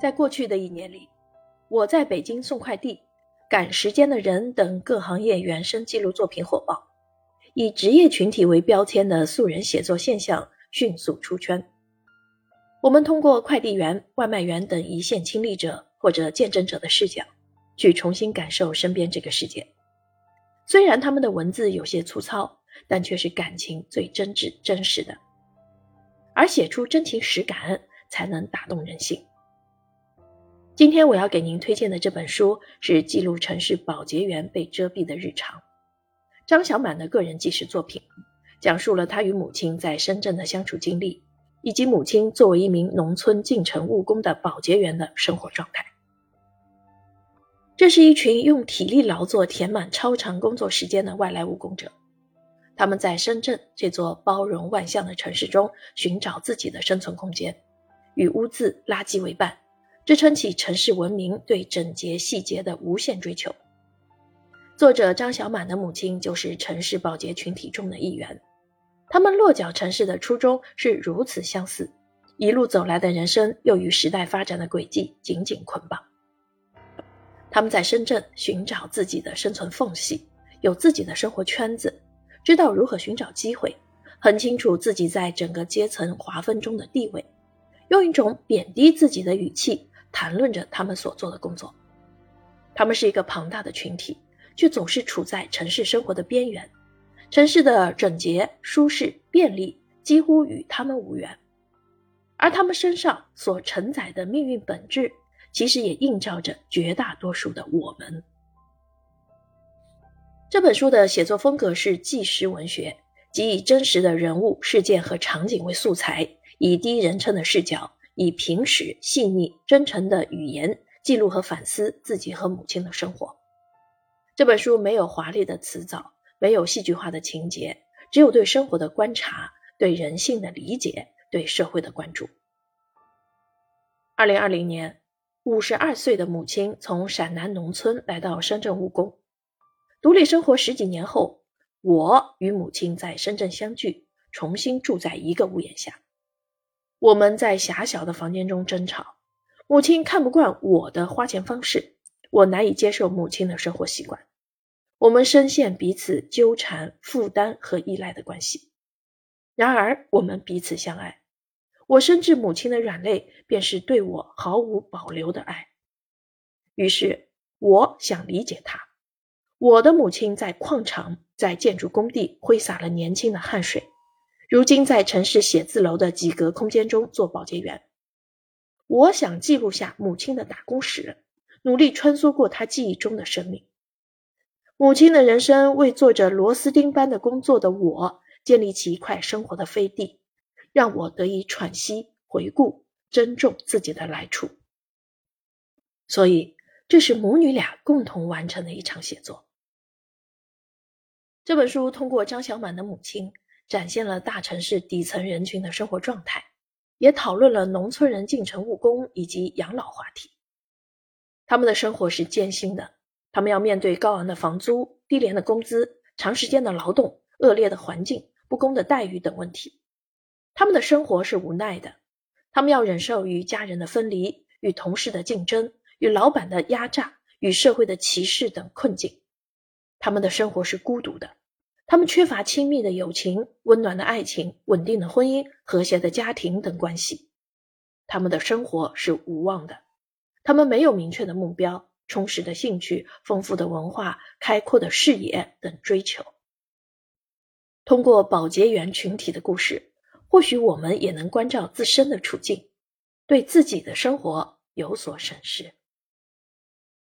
在过去的一年里，我在北京送快递、赶时间的人等各行业原生记录作品火爆，以职业群体为标签的素人写作现象迅速出圈。我们通过快递员、外卖员等一线亲历者或者见证者的视角，去重新感受身边这个世界。虽然他们的文字有些粗糙，但却是感情最真挚、真实的。而写出真情实感，才能打动人心。今天我要给您推荐的这本书是记录城市保洁员被遮蔽的日常，张小满的个人纪实作品，讲述了他与母亲在深圳的相处经历，以及母亲作为一名农村进城务工的保洁员的生活状态。这是一群用体力劳作填满超长工作时间的外来务工者，他们在深圳这座包容万象的城市中寻找自己的生存空间，与污渍、垃圾为伴。支撑起城市文明对整洁细节的无限追求。作者张小满的母亲就是城市保洁群体中的一员，他们落脚城市的初衷是如此相似，一路走来的人生又与时代发展的轨迹紧紧捆绑。他们在深圳寻找自己的生存缝隙，有自己的生活圈子，知道如何寻找机会，很清楚自己在整个阶层划分中的地位，用一种贬低自己的语气。谈论着他们所做的工作，他们是一个庞大的群体，却总是处在城市生活的边缘。城市的整洁、舒适、便利几乎与他们无缘，而他们身上所承载的命运本质，其实也映照着绝大多数的我们。这本书的写作风格是纪实文学，即以真实的人物、事件和场景为素材，以第一人称的视角。以平实、细腻、真诚的语言记录和反思自己和母亲的生活。这本书没有华丽的辞藻，没有戏剧化的情节，只有对生活的观察、对人性的理解、对社会的关注。二零二零年，五十二岁的母亲从陕南农村来到深圳务工，独立生活十几年后，我与母亲在深圳相聚，重新住在一个屋檐下。我们在狭小的房间中争吵，母亲看不惯我的花钱方式，我难以接受母亲的生活习惯。我们深陷彼此纠缠、负担和依赖的关系。然而，我们彼此相爱。我深知母亲的软肋，便是对我毫无保留的爱。于是，我想理解她。我的母亲在矿场、在建筑工地挥洒了年轻的汗水。如今在城市写字楼的几格空间中做保洁员，我想记录下母亲的打工史，努力穿梭过她记忆中的生命。母亲的人生为做着螺丝钉般的工作的我建立起一块生活的飞地，让我得以喘息、回顾、珍重自己的来处。所以，这是母女俩共同完成的一场写作。这本书通过张小满的母亲。展现了大城市底层人群的生活状态，也讨论了农村人进城务工以及养老话题。他们的生活是艰辛的，他们要面对高昂的房租、低廉的工资、长时间的劳动、恶劣的环境、不公的待遇等问题。他们的生活是无奈的，他们要忍受与家人的分离、与同事的竞争、与老板的压榨、与社会的歧视等困境。他们的生活是孤独的。他们缺乏亲密的友情、温暖的爱情、稳定的婚姻、和谐的家庭等关系。他们的生活是无望的，他们没有明确的目标、充实的兴趣、丰富的文化、开阔的视野等追求。通过保洁员群体的故事，或许我们也能关照自身的处境，对自己的生活有所审视。